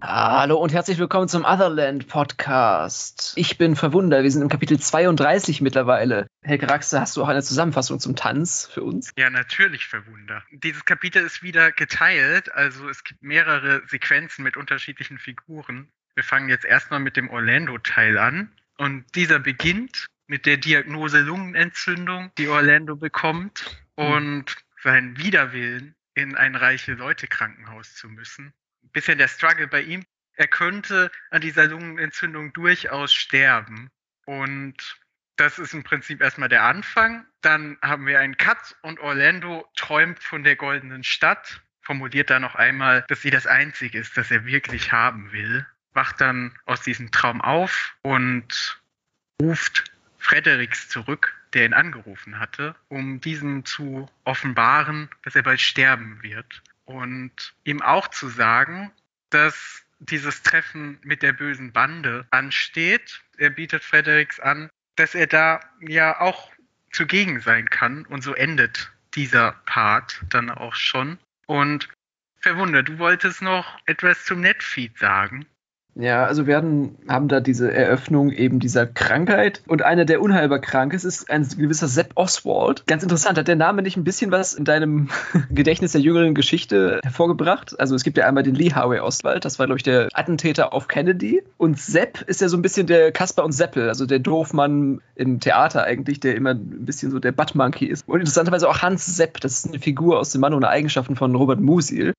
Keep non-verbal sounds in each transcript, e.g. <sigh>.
Hallo und herzlich willkommen zum Otherland Podcast. Ich bin verwundert, wir sind im Kapitel 32 mittlerweile. Helge Raxe, hast du auch eine Zusammenfassung zum Tanz für uns? Ja, natürlich verwundert. Dieses Kapitel ist wieder geteilt, also es gibt mehrere Sequenzen mit unterschiedlichen Figuren. Wir fangen jetzt erstmal mit dem Orlando-Teil an und dieser beginnt mit der Diagnose Lungenentzündung, die Orlando bekommt und seinen Widerwillen in ein reiche Leute Krankenhaus zu müssen. Ein bisschen der Struggle bei ihm. Er könnte an dieser Lungenentzündung durchaus sterben. Und das ist im Prinzip erstmal der Anfang. Dann haben wir einen Cut und Orlando träumt von der goldenen Stadt, formuliert da noch einmal, dass sie das Einzige ist, das er wirklich haben will, wacht dann aus diesem Traum auf und ruft Fredericks zurück, der ihn angerufen hatte, um diesem zu offenbaren, dass er bald sterben wird. Und ihm auch zu sagen, dass dieses Treffen mit der bösen Bande ansteht. Er bietet Fredericks an, dass er da ja auch zugegen sein kann. Und so endet dieser Part dann auch schon. Und verwundert, du wolltest noch etwas zum Netfeed sagen. Ja, also wir haben, haben da diese Eröffnung eben dieser Krankheit und einer, der unheilbar krank ist, ist ein gewisser Sepp Oswald. Ganz interessant, hat der Name nicht ein bisschen was in deinem <laughs> Gedächtnis der jüngeren Geschichte hervorgebracht? Also es gibt ja einmal den Lee Harvey Oswald, das war glaube ich der Attentäter auf Kennedy und Sepp ist ja so ein bisschen der Kasper und Seppel, also der Doofmann im Theater eigentlich, der immer ein bisschen so der Buttmonkey ist. Und interessanterweise auch Hans Sepp, das ist eine Figur aus dem Mann ohne Eigenschaften von Robert Musil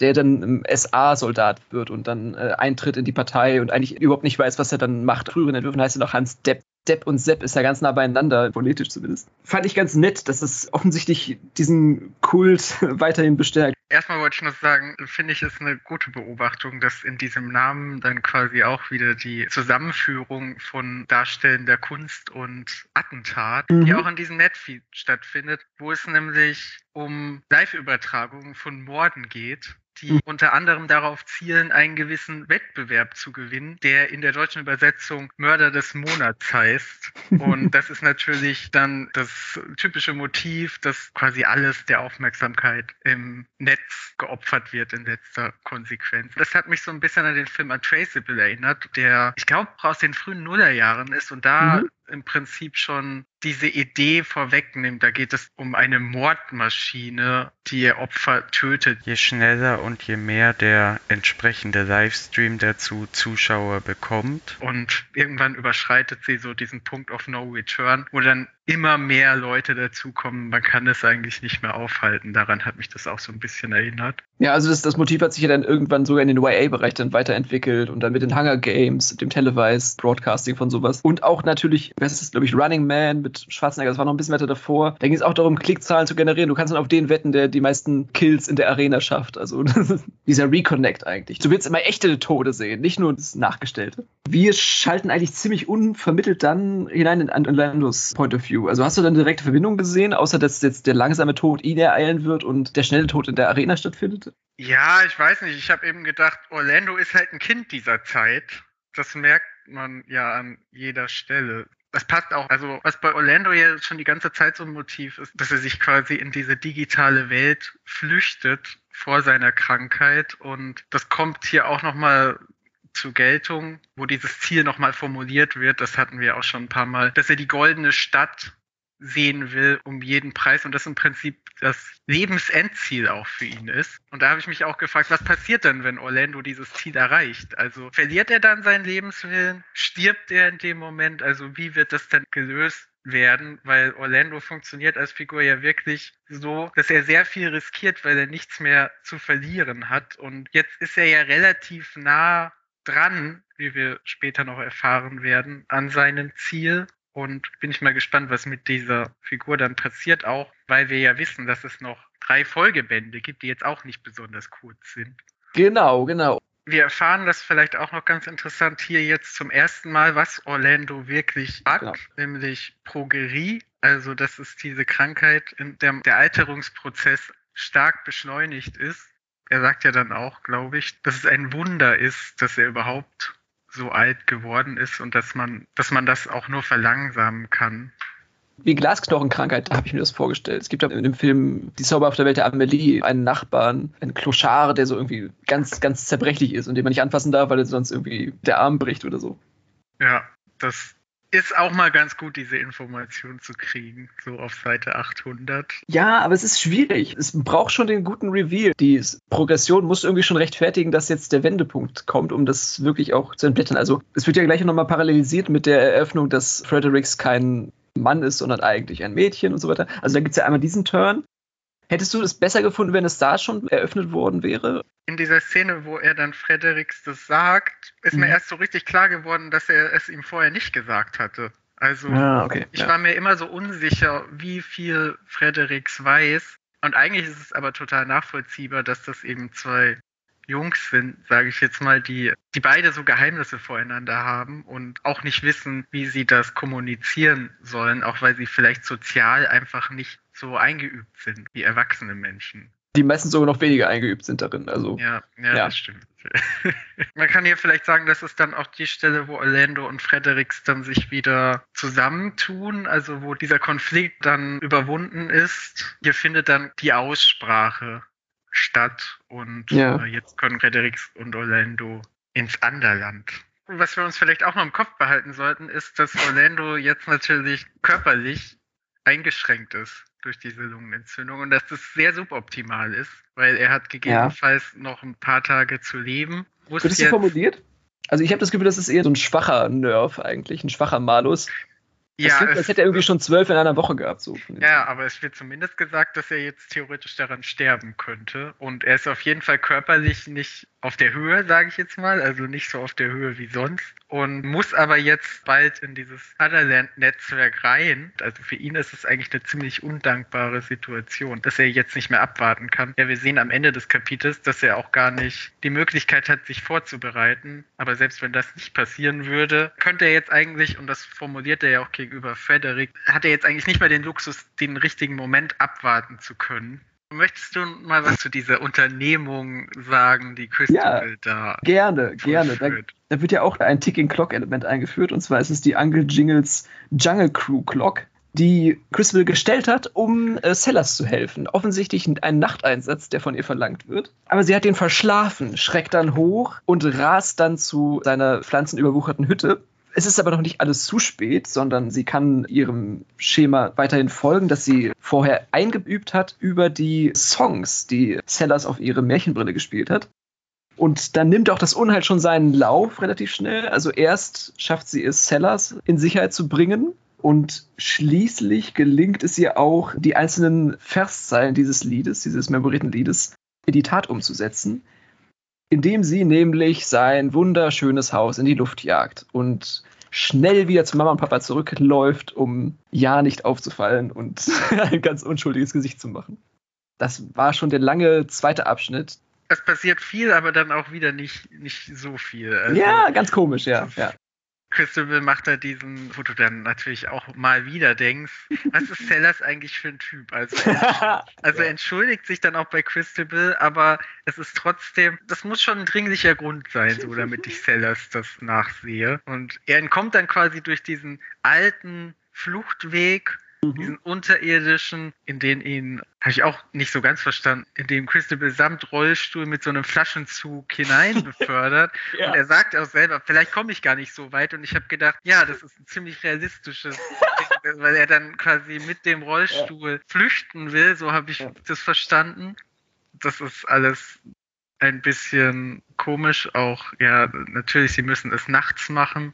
der dann SA-Soldat wird und dann äh, eintritt in die Partei und eigentlich überhaupt nicht weiß, was er dann macht. Früheren Entwürfen heißt er noch Hans Depp. Depp und Sepp ist ja ganz nah beieinander, politisch zumindest. Fand ich ganz nett, dass es offensichtlich diesen Kult <laughs> weiterhin bestärkt. Erstmal wollte ich noch sagen, finde ich es eine gute Beobachtung, dass in diesem Namen dann quasi auch wieder die Zusammenführung von darstellender Kunst und Attentat, mhm. die auch in diesem Netfeed stattfindet, wo es nämlich um Live-Übertragungen von Morden geht die unter anderem darauf zielen, einen gewissen Wettbewerb zu gewinnen, der in der deutschen Übersetzung Mörder des Monats heißt. Und <laughs> das ist natürlich dann das typische Motiv, dass quasi alles der Aufmerksamkeit im Netz geopfert wird in letzter Konsequenz. Das hat mich so ein bisschen an den Film Untraceable erinnert, der, ich glaube, aus den frühen Nullerjahren ist und da mhm im Prinzip schon diese Idee vorwegnimmt. Da geht es um eine Mordmaschine, die ihr Opfer tötet. Je schneller und je mehr der entsprechende Livestream dazu Zuschauer bekommt. Und irgendwann überschreitet sie so diesen Punkt of No Return, wo dann immer mehr Leute dazukommen. Man kann es eigentlich nicht mehr aufhalten. Daran hat mich das auch so ein bisschen erinnert. Ja, also das, das Motiv hat sich ja dann irgendwann sogar in den YA-Bereich dann weiterentwickelt und dann mit den Hunger Games, dem Televised Broadcasting von sowas. Und auch natürlich, was ist das, glaube ich, Running Man mit Schwarzenegger, das war noch ein bisschen weiter davor. Da ging es auch darum, Klickzahlen zu generieren. Du kannst dann auf den wetten, der die meisten Kills in der Arena schafft. Also <laughs> dieser Reconnect eigentlich. Du willst immer echte Tode sehen, nicht nur das Nachgestellte. Wir schalten eigentlich ziemlich unvermittelt dann hinein in Orlandos Point of View Review? Also hast du dann direkte Verbindung gesehen, außer dass jetzt der langsame Tod ihn ereilen wird und der schnelle Tod in der Arena stattfindet? Ja, ich weiß nicht. Ich habe eben gedacht, Orlando ist halt ein Kind dieser Zeit. Das merkt man ja an jeder Stelle. Das passt auch. Also, was bei Orlando ja schon die ganze Zeit so ein Motiv ist, dass er sich quasi in diese digitale Welt flüchtet vor seiner Krankheit. Und das kommt hier auch nochmal zu Geltung, wo dieses Ziel nochmal formuliert wird. Das hatten wir auch schon ein paar Mal, dass er die goldene Stadt sehen will um jeden Preis und das im Prinzip das Lebensendziel auch für ihn ist. Und da habe ich mich auch gefragt, was passiert denn, wenn Orlando dieses Ziel erreicht? Also verliert er dann seinen Lebenswillen? Stirbt er in dem Moment? Also wie wird das denn gelöst? werden, weil Orlando funktioniert als Figur ja wirklich so, dass er sehr viel riskiert, weil er nichts mehr zu verlieren hat. Und jetzt ist er ja relativ nah dran, wie wir später noch erfahren werden, an seinem Ziel. Und bin ich mal gespannt, was mit dieser Figur dann passiert, auch weil wir ja wissen, dass es noch drei Folgebände gibt, die jetzt auch nicht besonders kurz sind. Genau, genau. Wir erfahren das vielleicht auch noch ganz interessant hier jetzt zum ersten Mal, was Orlando wirklich hat, genau. nämlich Progerie. Also, das ist diese Krankheit, in der der Alterungsprozess stark beschleunigt ist er sagt ja dann auch, glaube ich, dass es ein Wunder ist, dass er überhaupt so alt geworden ist und dass man, dass man das auch nur verlangsamen kann. Wie Glasknochenkrankheit, da habe ich mir das vorgestellt. Es gibt in dem Film Die Zauber auf der Welt der Amelie einen Nachbarn, einen Clochard, der so irgendwie ganz, ganz zerbrechlich ist und den man nicht anfassen darf, weil er sonst irgendwie der Arm bricht oder so. Ja, das ist auch mal ganz gut, diese Information zu kriegen, so auf Seite 800. Ja, aber es ist schwierig. Es braucht schon den guten Reveal. Die Progression muss irgendwie schon rechtfertigen, dass jetzt der Wendepunkt kommt, um das wirklich auch zu entblättern. Also es wird ja gleich nochmal parallelisiert mit der Eröffnung, dass Fredericks kein Mann ist, sondern eigentlich ein Mädchen und so weiter. Also da gibt es ja einmal diesen Turn. Hättest du es besser gefunden, wenn es da schon eröffnet worden wäre? In dieser Szene, wo er dann Fredericks das sagt, ist mhm. mir erst so richtig klar geworden, dass er es ihm vorher nicht gesagt hatte. Also ah, okay. ich ja. war mir immer so unsicher, wie viel Fredericks weiß. Und eigentlich ist es aber total nachvollziehbar, dass das eben zwei Jungs sind, sage ich jetzt mal, die, die beide so Geheimnisse voreinander haben und auch nicht wissen, wie sie das kommunizieren sollen, auch weil sie vielleicht sozial einfach nicht so eingeübt sind wie erwachsene Menschen. Die meistens sogar noch weniger eingeübt sind darin. Also, ja, ja, ja. das stimmt. <laughs> Man kann hier vielleicht sagen, das ist dann auch die Stelle, wo Orlando und Fredericks dann sich wieder zusammentun, also wo dieser Konflikt dann überwunden ist. Hier findet dann die Aussprache statt und ja. äh, jetzt können Fredericks und Orlando ins Anderland. Was wir uns vielleicht auch noch im Kopf behalten sollten, ist, dass Orlando jetzt natürlich körperlich eingeschränkt ist durch diese Lungenentzündung und dass das sehr suboptimal ist, weil er hat gegebenenfalls ja. noch ein paar Tage zu leben. Wird das so formuliert? Also ich habe das Gefühl, das ist eher so ein schwacher Nerv eigentlich, ein schwacher Malus. Ja, das, klingt, das hätte er irgendwie schon zwölf in einer Woche gehabt. So. Ja, aber es wird zumindest gesagt, dass er jetzt theoretisch daran sterben könnte. Und er ist auf jeden Fall körperlich nicht auf der Höhe, sage ich jetzt mal, also nicht so auf der Höhe wie sonst und muss aber jetzt bald in dieses Otherland-Netzwerk rein. Also für ihn ist es eigentlich eine ziemlich undankbare Situation, dass er jetzt nicht mehr abwarten kann. Ja, wir sehen am Ende des Kapitels, dass er auch gar nicht die Möglichkeit hat, sich vorzubereiten. Aber selbst wenn das nicht passieren würde, könnte er jetzt eigentlich, und das formuliert er ja auch gegenüber Frederick, hat er jetzt eigentlich nicht mehr den Luxus, den richtigen Moment abwarten zu können. Möchtest du mal was zu dieser Unternehmung sagen, die Crystal ja, da Gerne, gerne. Da, da, wird ja auch ein Ticking Clock Element eingeführt und zwar ist es die Uncle Jingles Jungle Crew Clock, die Crystal gestellt hat, um äh, Sellers zu helfen. Offensichtlich ein Nachteinsatz, der von ihr verlangt wird. Aber sie hat den verschlafen, schreckt dann hoch und rast dann zu seiner pflanzenüberwucherten Hütte es ist aber noch nicht alles zu spät, sondern sie kann ihrem Schema weiterhin folgen, das sie vorher eingeübt hat über die Songs, die Sellers auf ihre Märchenbrille gespielt hat. Und dann nimmt auch das Unheil schon seinen Lauf relativ schnell. Also erst schafft sie es, Sellers in Sicherheit zu bringen. Und schließlich gelingt es ihr auch, die einzelnen Verszeilen dieses Liedes, dieses memorierten Liedes, in die Tat umzusetzen indem sie nämlich sein wunderschönes Haus in die Luft jagt und schnell wieder zu Mama und Papa zurückläuft, um ja nicht aufzufallen und <laughs> ein ganz unschuldiges Gesicht zu machen. Das war schon der lange zweite Abschnitt. Es passiert viel, aber dann auch wieder nicht, nicht so viel. Also, ja, ganz komisch, ja. ja. Christabel macht da diesen, wo du dann natürlich auch mal wieder denkst, was ist Sellers eigentlich für ein Typ? Also, <laughs> also ja. entschuldigt sich dann auch bei Christabel, aber es ist trotzdem, das muss schon ein dringlicher Grund sein, so damit ich Sellers das nachsehe. Und er entkommt dann quasi durch diesen alten Fluchtweg Mhm. diesen unterirdischen, in den ihn, habe ich auch nicht so ganz verstanden, in dem Christabel samt Rollstuhl mit so einem Flaschenzug hinein <laughs> befördert. ja. Und er sagt auch selber, vielleicht komme ich gar nicht so weit. Und ich habe gedacht, ja, das ist ein ziemlich realistisches <laughs> Ding, weil er dann quasi mit dem Rollstuhl ja. flüchten will. So habe ich ja. das verstanden. Das ist alles ein bisschen komisch. Auch, ja, natürlich, sie müssen es nachts machen.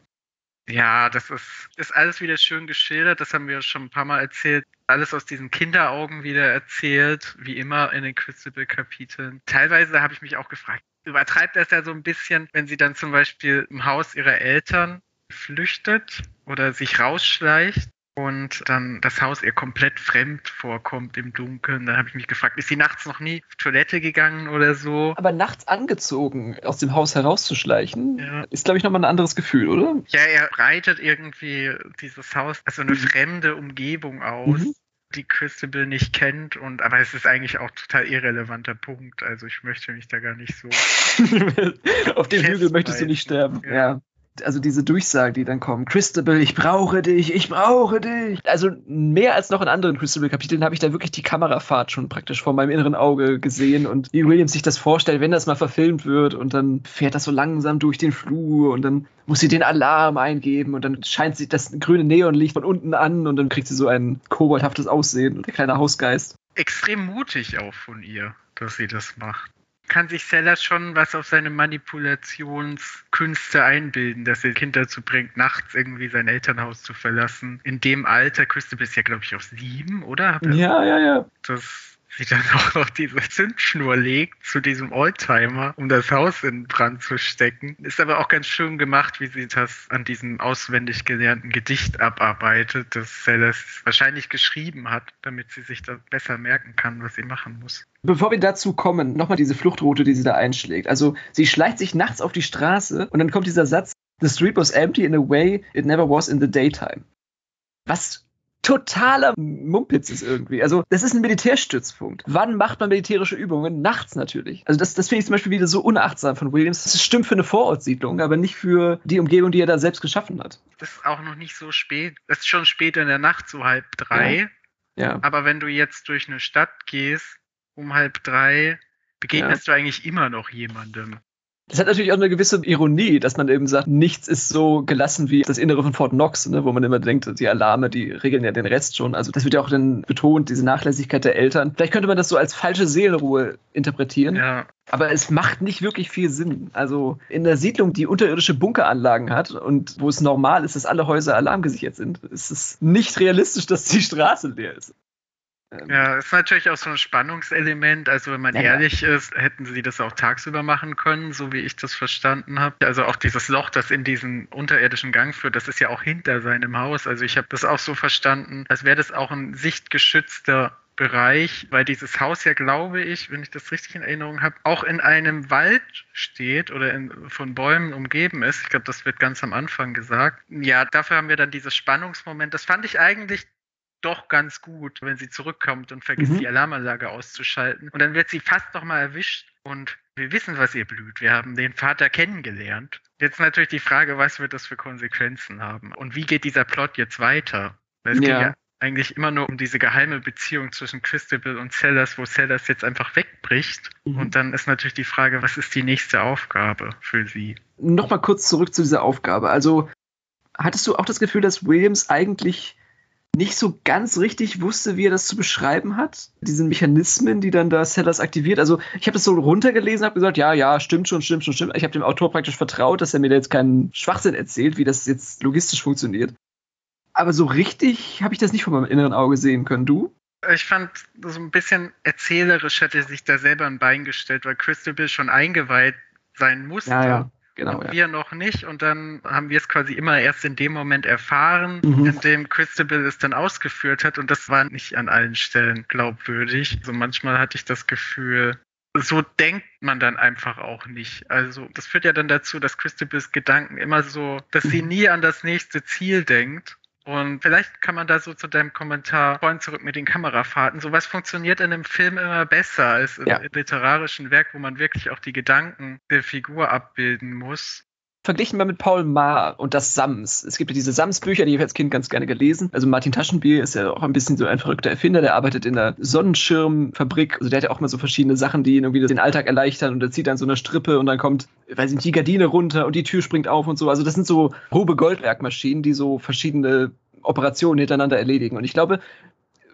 Ja, das ist, ist alles wieder schön geschildert. Das haben wir schon ein paar Mal erzählt. Alles aus diesen Kinderaugen wieder erzählt, wie immer in den Crucible-Kapiteln. Teilweise habe ich mich auch gefragt, übertreibt das ja so ein bisschen, wenn sie dann zum Beispiel im Haus ihrer Eltern flüchtet oder sich rausschleicht und dann das Haus ihr komplett fremd vorkommt im Dunkeln. Dann habe ich mich gefragt, ist sie nachts noch nie auf Toilette gegangen oder so? Aber nachts angezogen aus dem Haus herauszuschleichen, ja. ist, glaube ich, nochmal ein anderes Gefühl, oder? Ja, er breitet irgendwie dieses Haus, also eine mhm. fremde Umgebung aus. Mhm die Christabel nicht kennt und aber es ist eigentlich auch total irrelevanter Punkt. Also ich möchte mich da gar nicht so. <laughs> Auf dem Hügel möchtest du nicht sterben. Ja. ja. Also diese Durchsagen, die dann kommen. Christabel, ich brauche dich, ich brauche dich. Also mehr als noch in anderen Christabel-Kapiteln habe ich da wirklich die Kamerafahrt schon praktisch vor meinem inneren Auge gesehen und wie Williams sich das vorstellt, wenn das mal verfilmt wird und dann fährt das so langsam durch den Flur und dann muss sie den Alarm eingeben und dann scheint sie das grüne Neonlicht von unten an und dann kriegt sie so ein koboldhaftes Aussehen, der kleine Hausgeist. Extrem mutig auch von ihr, dass sie das macht kann sich Sellers schon was auf seine Manipulationskünste einbilden, dass er Kind dazu bringt, nachts irgendwie sein Elternhaus zu verlassen. In dem Alter, Christopher ist ja, glaube ich, auch sieben, oder? Ja, ja, ja. Das sie dann auch noch diese Zündschnur legt zu diesem Oldtimer, um das Haus in Brand zu stecken. Ist aber auch ganz schön gemacht, wie sie das an diesem auswendig gelernten Gedicht abarbeitet, das Celeste wahrscheinlich geschrieben hat, damit sie sich das besser merken kann, was sie machen muss. Bevor wir dazu kommen, nochmal diese Fluchtroute, die sie da einschlägt. Also sie schleicht sich nachts auf die Straße und dann kommt dieser Satz, The street was empty in a way it never was in the daytime. Was totaler Mumpitz ist irgendwie. Also, das ist ein Militärstützpunkt. Wann macht man militärische Übungen? Nachts natürlich. Also, das, das finde ich zum Beispiel wieder so unachtsam von Williams. Das stimmt für eine Vorortsiedlung, aber nicht für die Umgebung, die er da selbst geschaffen hat. Das ist auch noch nicht so spät. Das ist schon spät in der Nacht, so halb drei. Ja. ja. Aber wenn du jetzt durch eine Stadt gehst, um halb drei, begegnest ja. du eigentlich immer noch jemandem. Das hat natürlich auch eine gewisse Ironie, dass man eben sagt, nichts ist so gelassen wie das Innere von Fort Knox, ne, wo man immer denkt, die Alarme, die regeln ja den Rest schon. Also das wird ja auch dann betont, diese Nachlässigkeit der Eltern. Vielleicht könnte man das so als falsche Seelenruhe interpretieren. Ja. Aber es macht nicht wirklich viel Sinn. Also in der Siedlung, die unterirdische Bunkeranlagen hat und wo es normal ist, dass alle Häuser alarmgesichert sind, ist es nicht realistisch, dass die Straße leer ist. Ähm, ja, ist natürlich auch so ein Spannungselement. Also wenn man ja, ehrlich ist, hätten sie das auch tagsüber machen können, so wie ich das verstanden habe. Also auch dieses Loch, das in diesen unterirdischen Gang führt, das ist ja auch hinter seinem Haus. Also ich habe das auch so verstanden, als wäre das auch ein sichtgeschützter Bereich, weil dieses Haus ja, glaube ich, wenn ich das richtig in Erinnerung habe, auch in einem Wald steht oder in, von Bäumen umgeben ist. Ich glaube, das wird ganz am Anfang gesagt. Ja, dafür haben wir dann dieses Spannungsmoment. Das fand ich eigentlich doch ganz gut, wenn sie zurückkommt und vergisst, mhm. die Alarmanlage auszuschalten. Und dann wird sie fast noch mal erwischt und wir wissen, was ihr blüht. Wir haben den Vater kennengelernt. Jetzt natürlich die Frage, was wird das für Konsequenzen haben? Und wie geht dieser Plot jetzt weiter? Es ja. ja eigentlich immer nur um diese geheime Beziehung zwischen Christabel und Sellers, wo Sellers jetzt einfach wegbricht. Mhm. Und dann ist natürlich die Frage, was ist die nächste Aufgabe für sie? Nochmal kurz zurück zu dieser Aufgabe. Also, hattest du auch das Gefühl, dass Williams eigentlich nicht so ganz richtig wusste, wie er das zu beschreiben hat. Diese Mechanismen, die dann da Sellers aktiviert. Also ich habe das so runtergelesen, habe gesagt, ja, ja, stimmt schon, stimmt schon, stimmt. Ich habe dem Autor praktisch vertraut, dass er mir da jetzt keinen Schwachsinn erzählt, wie das jetzt logistisch funktioniert. Aber so richtig habe ich das nicht vor meinem inneren Auge sehen können. Du? Ich fand, so ein bisschen erzählerisch hätte er sich da selber ein Bein gestellt, weil Crystal Bill schon eingeweiht sein musste. Ja, ja. Genau, und ja. wir noch nicht. Und dann haben wir es quasi immer erst in dem Moment erfahren, mhm. in dem Christabel es dann ausgeführt hat. Und das war nicht an allen Stellen glaubwürdig. Also manchmal hatte ich das Gefühl, so denkt man dann einfach auch nicht. Also das führt ja dann dazu, dass Christabels Gedanken immer so, dass sie mhm. nie an das nächste Ziel denkt und vielleicht kann man da so zu deinem Kommentar vorhin zurück mit den Kamerafahrten. Sowas funktioniert in einem Film immer besser als im ja. literarischen Werk, wo man wirklich auch die Gedanken der Figur abbilden muss verglichen mal mit Paul Maar und das Sams. Es gibt ja diese Sams-Bücher, die ich als Kind ganz gerne gelesen. Also Martin Taschenbier ist ja auch ein bisschen so ein verrückter Erfinder, der arbeitet in einer Sonnenschirmfabrik. Also der hat ja auch mal so verschiedene Sachen, die ihn irgendwie den Alltag erleichtern und er zieht dann so eine Strippe und dann kommt, weiß ich nicht, die Gardine runter und die Tür springt auf und so. Also das sind so grobe Goldwerkmaschinen, die so verschiedene Operationen hintereinander erledigen. Und ich glaube,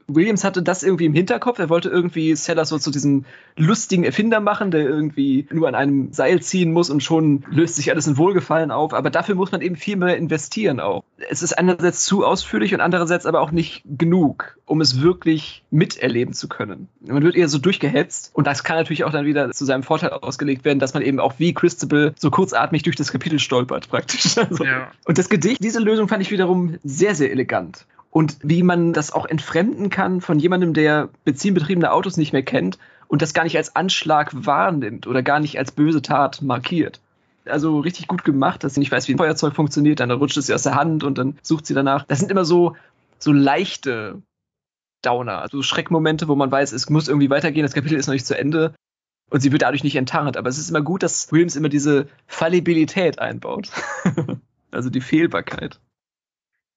Williams hatte das irgendwie im Hinterkopf. Er wollte irgendwie Sellers so zu diesem lustigen Erfinder machen, der irgendwie nur an einem Seil ziehen muss und schon löst sich alles in Wohlgefallen auf. Aber dafür muss man eben viel mehr investieren auch. Es ist einerseits zu ausführlich und andererseits aber auch nicht genug, um es wirklich miterleben zu können. Man wird eher so durchgehetzt und das kann natürlich auch dann wieder zu seinem Vorteil ausgelegt werden, dass man eben auch wie Christabel so kurzatmig durch das Kapitel stolpert praktisch. <laughs> Also. Ja. Und das Gedicht, diese Lösung fand ich wiederum sehr, sehr elegant und wie man das auch entfremden kann von jemandem, der benzinbetriebene Autos nicht mehr kennt und das gar nicht als Anschlag wahrnimmt oder gar nicht als böse Tat markiert. Also richtig gut gemacht, dass sie nicht weiß, wie ein Feuerzeug funktioniert, dann rutscht es sie aus der Hand und dann sucht sie danach. Das sind immer so, so leichte Downer, also Schreckmomente, wo man weiß, es muss irgendwie weitergehen, das Kapitel ist noch nicht zu Ende und sie wird dadurch nicht enttarnt. Aber es ist immer gut, dass Williams immer diese Fallibilität einbaut. <laughs> also die Fehlbarkeit.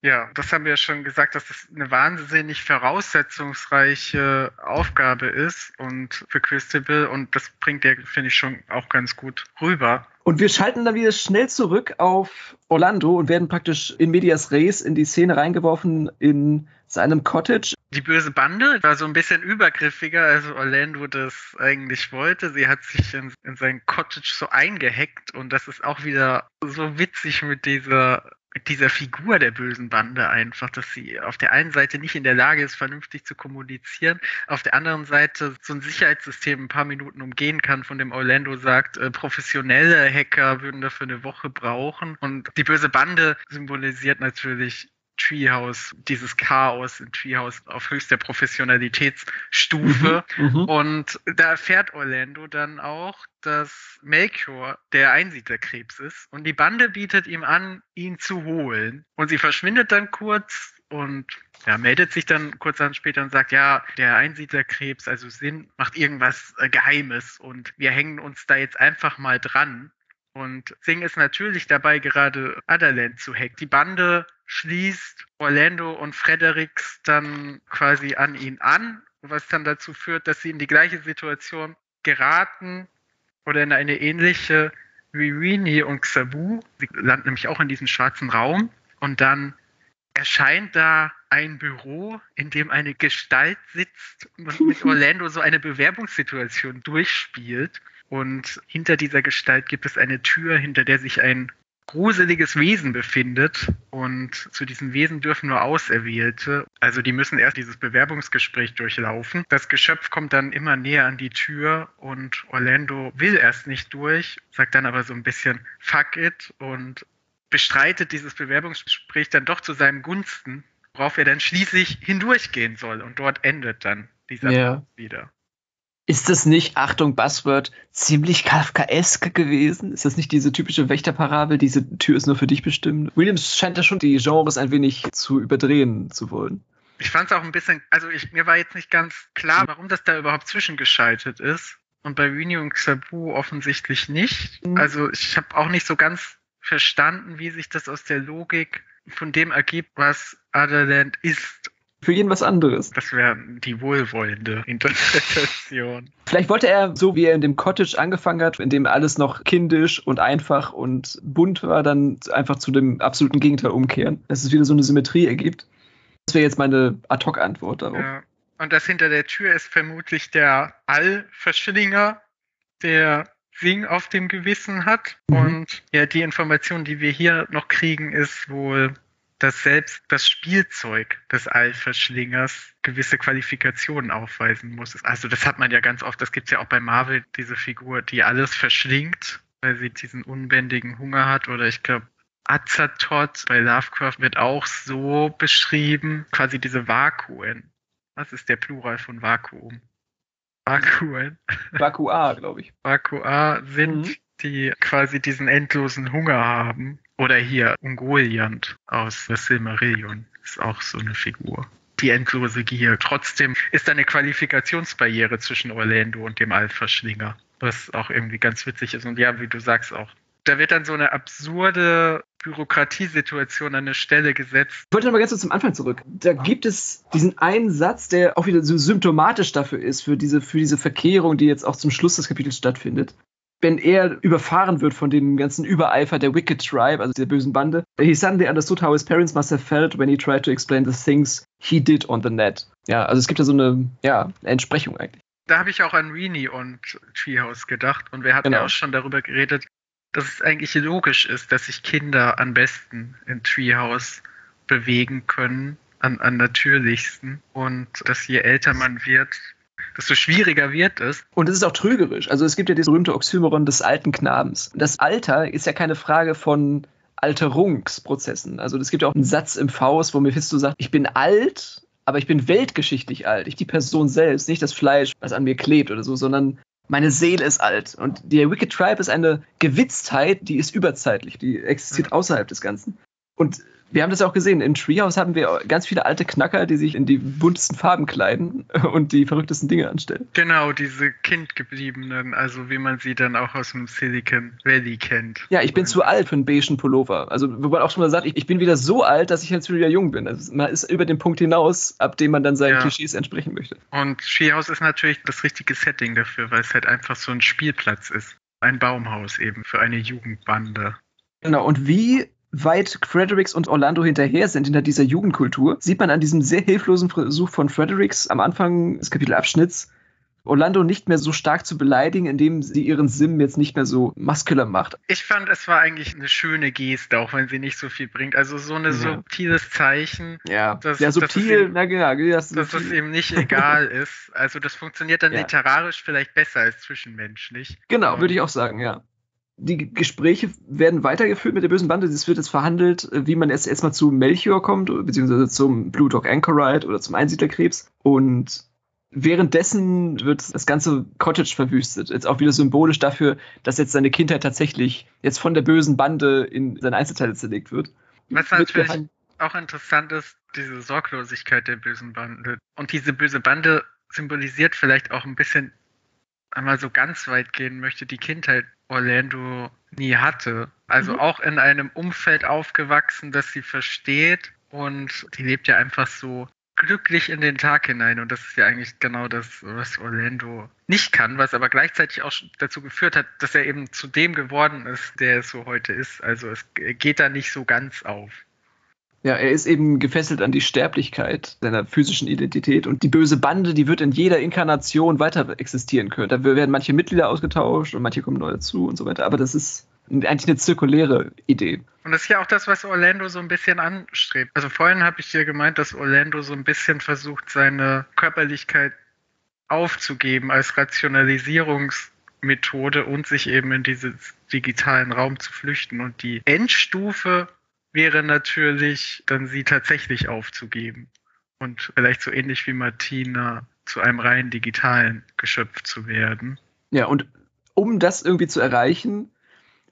Ja, das haben wir ja schon gesagt, dass das eine wahnsinnig voraussetzungsreiche Aufgabe ist und für Christabel und das bringt er, finde ich, schon auch ganz gut rüber. Und wir schalten dann wieder schnell zurück auf Orlando und werden praktisch in Medias Res in die Szene reingeworfen in seinem Cottage. Die böse Bande war so ein bisschen übergriffiger, als Orlando das eigentlich wollte. Sie hat sich in, in sein Cottage so eingehackt und das ist auch wieder so witzig mit dieser mit dieser Figur der bösen Bande einfach, dass sie auf der einen Seite nicht in der Lage ist, vernünftig zu kommunizieren, auf der anderen Seite so ein Sicherheitssystem ein paar Minuten umgehen kann, von dem Orlando sagt, äh, professionelle Hacker würden dafür eine Woche brauchen. Und die böse Bande symbolisiert natürlich Treehouse, dieses Chaos in Treehouse auf höchster Professionalitätsstufe. Mhm, mhm, und da erfährt Orlando dann auch, dass Melchior der Einsiedlerkrebs ist. Und die Bande bietet ihm an, ihn zu holen. Und sie verschwindet dann kurz und ja, meldet sich dann kurz an später und sagt, ja, der Einsiedlerkrebs, also Sinn, macht irgendwas äh, Geheimes und wir hängen uns da jetzt einfach mal dran. Und Sing ist natürlich dabei, gerade Adaland zu hacken. Die Bande schließt Orlando und Fredericks dann quasi an ihn an, was dann dazu führt, dass sie in die gleiche Situation geraten oder in eine ähnliche wie Rini und Xabu. Sie landen nämlich auch in diesem schwarzen Raum und dann erscheint da ein Büro, in dem eine Gestalt sitzt und mit <laughs> Orlando so eine Bewerbungssituation durchspielt. Und hinter dieser Gestalt gibt es eine Tür, hinter der sich ein gruseliges Wesen befindet. Und zu diesem Wesen dürfen nur Auserwählte. Also die müssen erst dieses Bewerbungsgespräch durchlaufen. Das Geschöpf kommt dann immer näher an die Tür und Orlando will erst nicht durch, sagt dann aber so ein bisschen fuck it und bestreitet dieses Bewerbungsgespräch dann doch zu seinem Gunsten, worauf er dann schließlich hindurchgehen soll. Und dort endet dann dieser ja. wieder. Ist das nicht, Achtung, Buzzword, ziemlich Kafkaesk gewesen? Ist das nicht diese typische Wächterparabel, diese Tür ist nur für dich bestimmt? Williams scheint ja schon die Genres ein wenig zu überdrehen zu wollen. Ich fand es auch ein bisschen, also ich, mir war jetzt nicht ganz klar, warum das da überhaupt zwischengeschaltet ist. Und bei Winnie und Xabu offensichtlich nicht. Mhm. Also ich habe auch nicht so ganz verstanden, wie sich das aus der Logik von dem ergibt, was Adaland ist für jeden was anderes. Das wäre die wohlwollende Interpretation. <laughs> Vielleicht wollte er, so wie er in dem Cottage angefangen hat, in dem alles noch kindisch und einfach und bunt war, dann einfach zu dem absoluten Gegenteil umkehren. Dass es wieder so eine Symmetrie ergibt. Das wäre jetzt meine Ad-Hoc-Antwort darauf. Ja. Und das hinter der Tür ist vermutlich der Allverschlinger, der Sing auf dem Gewissen hat. Mhm. Und ja, die Information, die wir hier noch kriegen, ist wohl, dass selbst das Spielzeug des Allverschlingers gewisse Qualifikationen aufweisen muss. Also das hat man ja ganz oft, das gibt es ja auch bei Marvel, diese Figur, die alles verschlingt, weil sie diesen unbändigen Hunger hat. Oder ich glaube, Azathoth bei Lovecraft wird auch so beschrieben, quasi diese Vakuen. Was ist der Plural von Vakuum? Vakuen. Vakua, glaube ich. Vakua sind mhm die quasi diesen endlosen Hunger haben. Oder hier Ungoliant aus The Silmarillion ist auch so eine Figur. Die endlose Gier. Trotzdem ist da eine Qualifikationsbarriere zwischen Orlando und dem Alpha-Schlinger. Was auch irgendwie ganz witzig ist. Und ja, wie du sagst auch, da wird dann so eine absurde Bürokratiesituation an eine Stelle gesetzt. Ich wollte noch mal ganz kurz zum Anfang zurück. Da gibt es diesen einen Satz, der auch wieder so symptomatisch dafür ist, für diese, für diese Verkehrung, die jetzt auch zum Schluss des Kapitels stattfindet wenn er überfahren wird von dem ganzen Übereifer der Wicked Tribe, also der bösen Bande, he suddenly understood how his parents must have felt when he tried to explain the things he did on the net. Ja, also es gibt da so eine, ja, Entsprechung eigentlich. Da habe ich auch an Rini und Treehouse gedacht und wir hatten genau. ja auch schon darüber geredet, dass es eigentlich logisch ist, dass sich Kinder am besten in Treehouse bewegen können, am, am natürlichsten und dass je älter man wird, desto schwieriger wird es. Und es ist auch trügerisch. Also es gibt ja dieses berühmte Oxymoron des alten Knabens. Das Alter ist ja keine Frage von Alterungsprozessen. Also es gibt ja auch einen Satz im Faust, wo Mephisto sagt, ich bin alt, aber ich bin weltgeschichtlich alt. Ich die Person selbst, nicht das Fleisch, was an mir klebt oder so, sondern meine Seele ist alt. Und der Wicked Tribe ist eine Gewitztheit, die ist überzeitlich, die existiert außerhalb des Ganzen. Und Wir haben das ja auch gesehen. In Treehouse haben wir ganz viele alte Knacker, die sich in die buntesten Farben kleiden <laughs> und die verrücktesten Dinge anstellen. Genau, diese Kindgebliebenen, also wie man sie dann auch aus dem Silicon Valley kennt. Ja, ich bin zu alt für einen beigen Pullover. Also, wo man auch schon mal sagt, ich, ich bin wieder so alt, dass ich jetzt wieder jung bin. Also, man ist über den Punkt hinaus, ab dem man dann seinen ja. Klischees entsprechen möchte. Und Treehouse ist natürlich das richtige Setting dafür, weil es halt einfach so ein Spielplatz ist. Ein Baumhaus eben für eine Jugendbande. Genau, und wie weit Fredericks und Orlando hinterher sind hinter dieser Jugendkultur, sieht man an diesem sehr hilflosen Versuch von Fredericks am Anfang des Kapitelabschnitts, Orlando nicht mehr so stark zu beleidigen, indem sie ihren Sim jetzt nicht mehr so muskular macht. Ich fand, es war eigentlich eine schöne Geste, auch wenn sie nicht so viel bringt. Also so ein ja. subtiles Zeichen. Ja, dass, sehr subtil, dass, es, ja, das dass es ihm nicht egal ist. Also das funktioniert dann <laughs> ja. literarisch vielleicht besser als zwischenmenschlich. Genau, würde ich auch sagen, ja die Gespräche werden weitergeführt mit der bösen Bande. Es wird jetzt verhandelt, wie man jetzt erstmal zu Melchior kommt, beziehungsweise zum Blue Dog Anchorite oder zum Einsiedlerkrebs. Und währenddessen wird das ganze Cottage verwüstet. Jetzt auch wieder symbolisch dafür, dass jetzt seine Kindheit tatsächlich jetzt von der bösen Bande in seine Einzelteile zerlegt wird. Was natürlich auch interessant ist, diese Sorglosigkeit der bösen Bande. Und diese böse Bande symbolisiert vielleicht auch ein bisschen einmal so ganz weit gehen möchte, die Kindheit Orlando nie hatte. Also mhm. auch in einem Umfeld aufgewachsen, das sie versteht und die lebt ja einfach so glücklich in den Tag hinein und das ist ja eigentlich genau das, was Orlando nicht kann, was aber gleichzeitig auch dazu geführt hat, dass er eben zu dem geworden ist, der es so heute ist. Also es geht da nicht so ganz auf. Ja, er ist eben gefesselt an die Sterblichkeit seiner physischen Identität und die böse Bande, die wird in jeder Inkarnation weiter existieren können. Da werden manche Mitglieder ausgetauscht und manche kommen neu dazu und so weiter. Aber das ist eigentlich eine zirkuläre Idee. Und das ist ja auch das, was Orlando so ein bisschen anstrebt. Also vorhin habe ich dir gemeint, dass Orlando so ein bisschen versucht, seine Körperlichkeit aufzugeben als Rationalisierungsmethode und sich eben in diesen digitalen Raum zu flüchten. Und die Endstufe wäre natürlich, dann sie tatsächlich aufzugeben und vielleicht so ähnlich wie Martina zu einem rein digitalen Geschöpf zu werden. Ja, und um das irgendwie zu erreichen,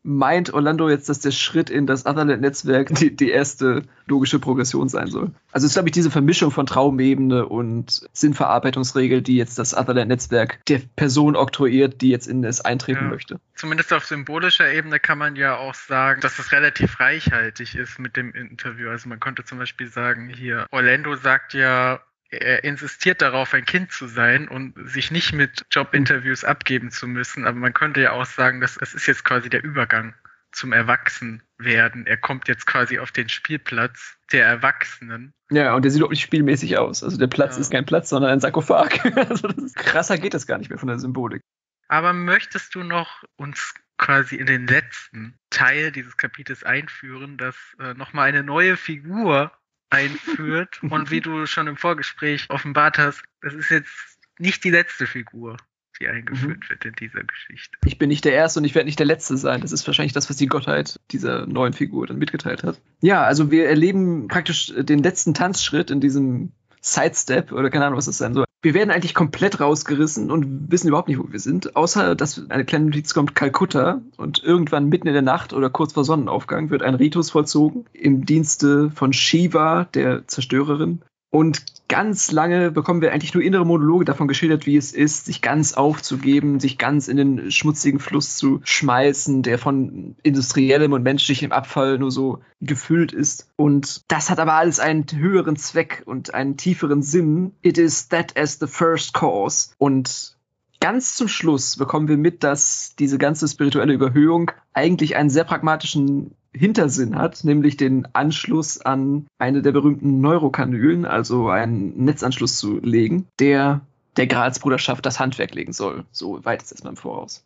meint Orlando jetzt, dass der Schritt in das Otherland-Netzwerk die, die erste logische Progression sein soll. Also es ist, glaube ich, diese Vermischung von Traumebene und Sinnverarbeitungsregel, die jetzt das Otherland-Netzwerk der Person oktroyiert, die jetzt in es eintreten ja. möchte. Zumindest auf symbolischer Ebene kann man ja auch sagen, dass es relativ reichhaltig ist mit dem Interview. Also man könnte zum Beispiel sagen, hier, Orlando sagt ja, er insistiert darauf, ein Kind zu sein und sich nicht mit Jobinterviews abgeben zu müssen. Aber man könnte ja auch sagen, dass es ist jetzt quasi der Übergang zum Erwachsenwerden. Er kommt jetzt quasi auf den Spielplatz der Erwachsenen. Ja, und der sieht auch nicht spielmäßig aus. Also der Platz ja. ist kein Platz, sondern ein Sarkophag. <laughs> also ist, krasser geht das gar nicht mehr von der Symbolik. Aber möchtest du noch uns quasi in den letzten Teil dieses Kapitels einführen, dass äh, nochmal eine neue Figur einführt. <laughs> Und wie du schon im Vorgespräch offenbart hast, das ist jetzt nicht die letzte Figur, die eingeführt mhm. wird in dieser Geschichte. Ich bin nicht der Erste und ich werde nicht der Letzte sein. Das ist wahrscheinlich das, was die Gottheit dieser neuen Figur dann mitgeteilt hat. Ja, also wir erleben praktisch den letzten Tanzschritt in diesem Sidestep oder keine Ahnung, was das sein soll. Wir werden eigentlich komplett rausgerissen und wissen überhaupt nicht, wo wir sind, außer dass eine kleine Notiz kommt, Kalkutta und irgendwann mitten in der Nacht oder kurz vor Sonnenaufgang wird ein Ritus vollzogen im Dienste von Shiva, der Zerstörerin. Und ganz lange bekommen wir eigentlich nur innere Monologe davon geschildert, wie es ist, sich ganz aufzugeben, sich ganz in den schmutzigen Fluss zu schmeißen, der von industriellem und menschlichem Abfall nur so gefüllt ist. Und das hat aber alles einen höheren Zweck und einen tieferen Sinn. It is that as the first cause. Und ganz zum Schluss bekommen wir mit, dass diese ganze spirituelle Überhöhung eigentlich einen sehr pragmatischen Hintersinn hat, nämlich den Anschluss an eine der berühmten Neurokanülen, also einen Netzanschluss zu legen, der der Gralsbruderschaft das Handwerk legen soll. So weit ist es mal im Voraus.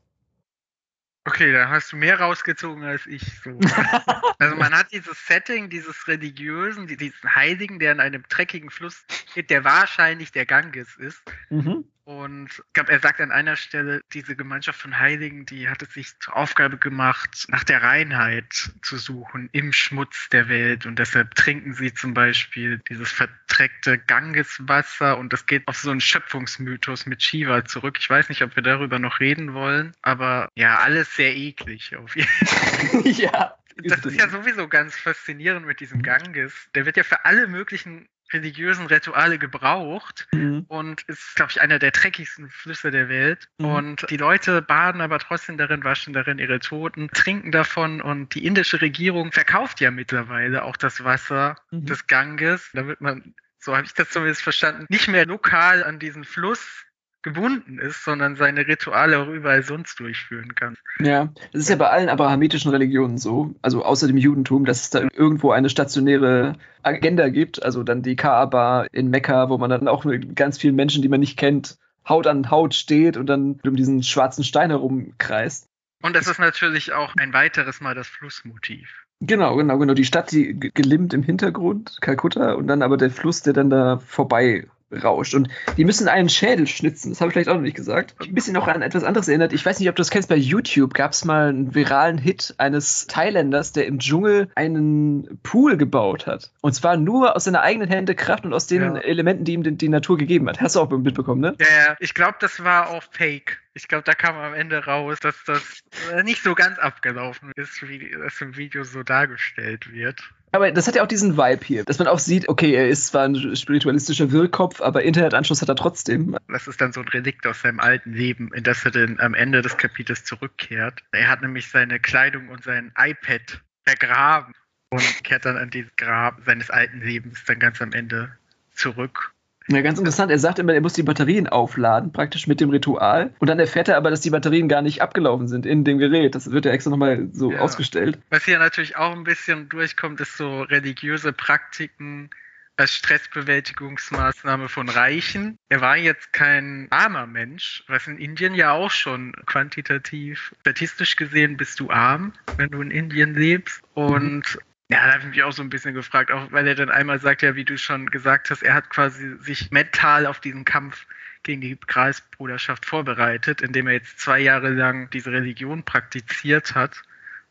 Okay, da hast du mehr rausgezogen als ich. So. <laughs> also man hat dieses Setting, dieses religiösen, diesen Heiligen, der in einem dreckigen Fluss steht, der wahrscheinlich der Ganges ist. Mhm. Und ich glaube, er sagt an einer Stelle, diese Gemeinschaft von Heiligen, die hat es sich zur Aufgabe gemacht, nach der Reinheit zu suchen im Schmutz der Welt. Und deshalb trinken sie zum Beispiel dieses verdreckte Gangeswasser. Und das geht auf so einen Schöpfungsmythos mit Shiva zurück. Ich weiß nicht, ob wir darüber noch reden wollen, aber ja, alles sehr eklig auf jeden Fall. <laughs> ja. Das ist ja sowieso ganz faszinierend mit diesem Ganges. Der wird ja für alle möglichen religiösen Rituale gebraucht mhm. und ist, glaube ich, einer der dreckigsten Flüsse der Welt. Mhm. Und die Leute baden aber trotzdem darin, waschen darin ihre Toten, trinken davon und die indische Regierung verkauft ja mittlerweile auch das Wasser mhm. des Ganges, damit man, so habe ich das zumindest verstanden, nicht mehr lokal an diesen Fluss gebunden ist, sondern seine Rituale auch überall sonst durchführen kann. Ja, das ist ja bei allen abrahamitischen Religionen so, also außer dem Judentum, dass es da irgendwo eine stationäre Agenda gibt, also dann die Kaaba in Mekka, wo man dann auch mit ganz vielen Menschen, die man nicht kennt, Haut an Haut steht und dann um diesen schwarzen Stein herumkreist. Und es ist natürlich auch ein weiteres Mal das Flussmotiv. Genau, genau, genau. Die Stadt, die gelimmt im Hintergrund, Kalkutta, und dann aber der Fluss, der dann da vorbei rauscht. Und die müssen einen Schädel schnitzen. Das habe ich vielleicht auch noch nicht gesagt. Ein bisschen noch an etwas anderes erinnert. Ich weiß nicht, ob du das kennst. Bei YouTube gab es mal einen viralen Hit eines Thailänders, der im Dschungel einen Pool gebaut hat. Und zwar nur aus seiner eigenen Hände Kraft und aus den ja. Elementen, die ihm die, die, Natur gegeben hat. Hast du auch mitbekommen, ne? Ja, ja. Ich glaube, das war auch fake. Ich glaube, da kam am Ende raus, dass das nicht so ganz abgelaufen ist, wie das im Video so dargestellt wird. Aber das hat ja auch diesen Vibe hier, dass man auch sieht, okay, er ist zwar ein spiritualistischer Wirrkopf, aber Internetanschluss hat er trotzdem. Das ist dann so ein Relikt aus seinem alten Leben, in das er dann am Ende des Kapitels zurückkehrt. Er hat nämlich seine Kleidung und sein iPad vergraben und kehrt dann an dieses Grab seines alten Lebens dann ganz am Ende zurück ja, ganz interessant. Er sagt immer, er muss die Batterien aufladen, praktisch mit dem Ritual. Und dann erfährt er aber, dass die Batterien gar nicht abgelaufen sind in dem Gerät. Das wird ja extra nochmal so ja. ausgestellt. Was hier natürlich auch ein bisschen durchkommt, ist so religiöse Praktiken als Stressbewältigungsmaßnahme von Reichen. Er war jetzt kein armer Mensch, was in Indien ja auch schon quantitativ, statistisch gesehen bist du arm, wenn du in Indien lebst. Und mhm. Ja, da habe ich mich auch so ein bisschen gefragt, auch weil er dann einmal sagt, ja, wie du schon gesagt hast, er hat quasi sich mental auf diesen Kampf gegen die Kreisbruderschaft vorbereitet, indem er jetzt zwei Jahre lang diese Religion praktiziert hat.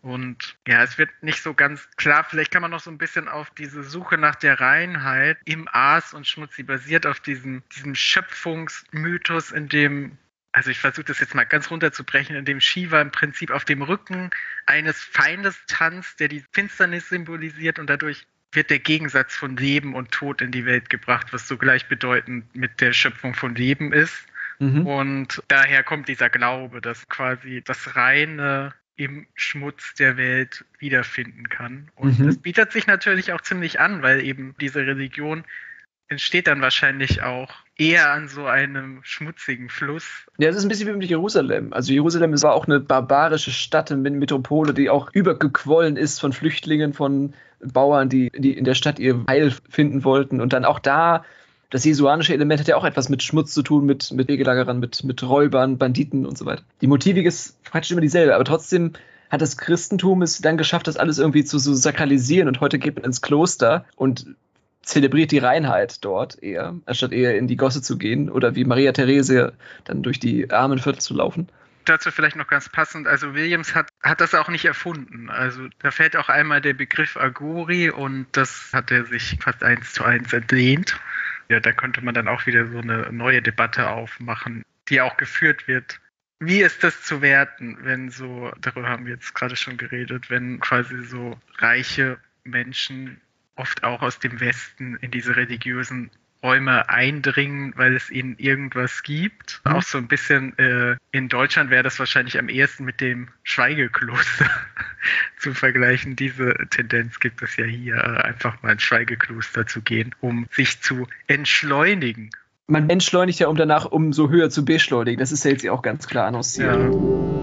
Und ja, es wird nicht so ganz klar. Vielleicht kann man noch so ein bisschen auf diese Suche nach der Reinheit im Aas und Schmutz, die basiert auf diesem, diesem Schöpfungsmythos, in dem also ich versuche das jetzt mal ganz runterzubrechen, in dem Shiva im Prinzip auf dem Rücken eines Feindes tanzt, der die Finsternis symbolisiert und dadurch wird der Gegensatz von Leben und Tod in die Welt gebracht, was so gleichbedeutend mit der Schöpfung von Leben ist. Mhm. Und daher kommt dieser Glaube, dass quasi das Reine im Schmutz der Welt wiederfinden kann. Und mhm. das bietet sich natürlich auch ziemlich an, weil eben diese Religion entsteht dann wahrscheinlich auch eher an so einem schmutzigen Fluss. Ja, es ist ein bisschen wie mit Jerusalem. Also Jerusalem war auch eine barbarische Stadt, eine Metropole, die auch übergequollen ist von Flüchtlingen, von Bauern, die, die in der Stadt ihr Heil finden wollten. Und dann auch da, das jesuanische Element hat ja auch etwas mit Schmutz zu tun, mit, mit Wegelagerern, mit, mit Räubern, Banditen und so weiter. Die Motivik ist praktisch immer dieselbe, aber trotzdem hat das Christentum es dann geschafft, das alles irgendwie zu so sakralisieren und heute geht man ins Kloster und zelebriert die Reinheit dort eher, anstatt eher in die Gosse zu gehen oder wie Maria Therese dann durch die armen Viertel zu laufen. Dazu vielleicht noch ganz passend, also Williams hat, hat das auch nicht erfunden. Also da fällt auch einmal der Begriff Agori und das hat er sich fast eins zu eins entlehnt. Ja, da könnte man dann auch wieder so eine neue Debatte aufmachen, die auch geführt wird. Wie ist das zu werten, wenn so, darüber haben wir jetzt gerade schon geredet, wenn quasi so reiche Menschen oft auch aus dem Westen in diese religiösen Räume eindringen, weil es ihnen irgendwas gibt. Mhm. Auch so ein bisschen äh, in Deutschland wäre das wahrscheinlich am ehesten mit dem Schweigekloster <laughs> zu vergleichen. Diese Tendenz gibt es ja hier, einfach mal ins Schweigekloster zu gehen, um sich zu entschleunigen. Man entschleunigt ja, um danach umso höher zu beschleunigen. Das ist ja jetzt auch ganz klar annonciert. Ja.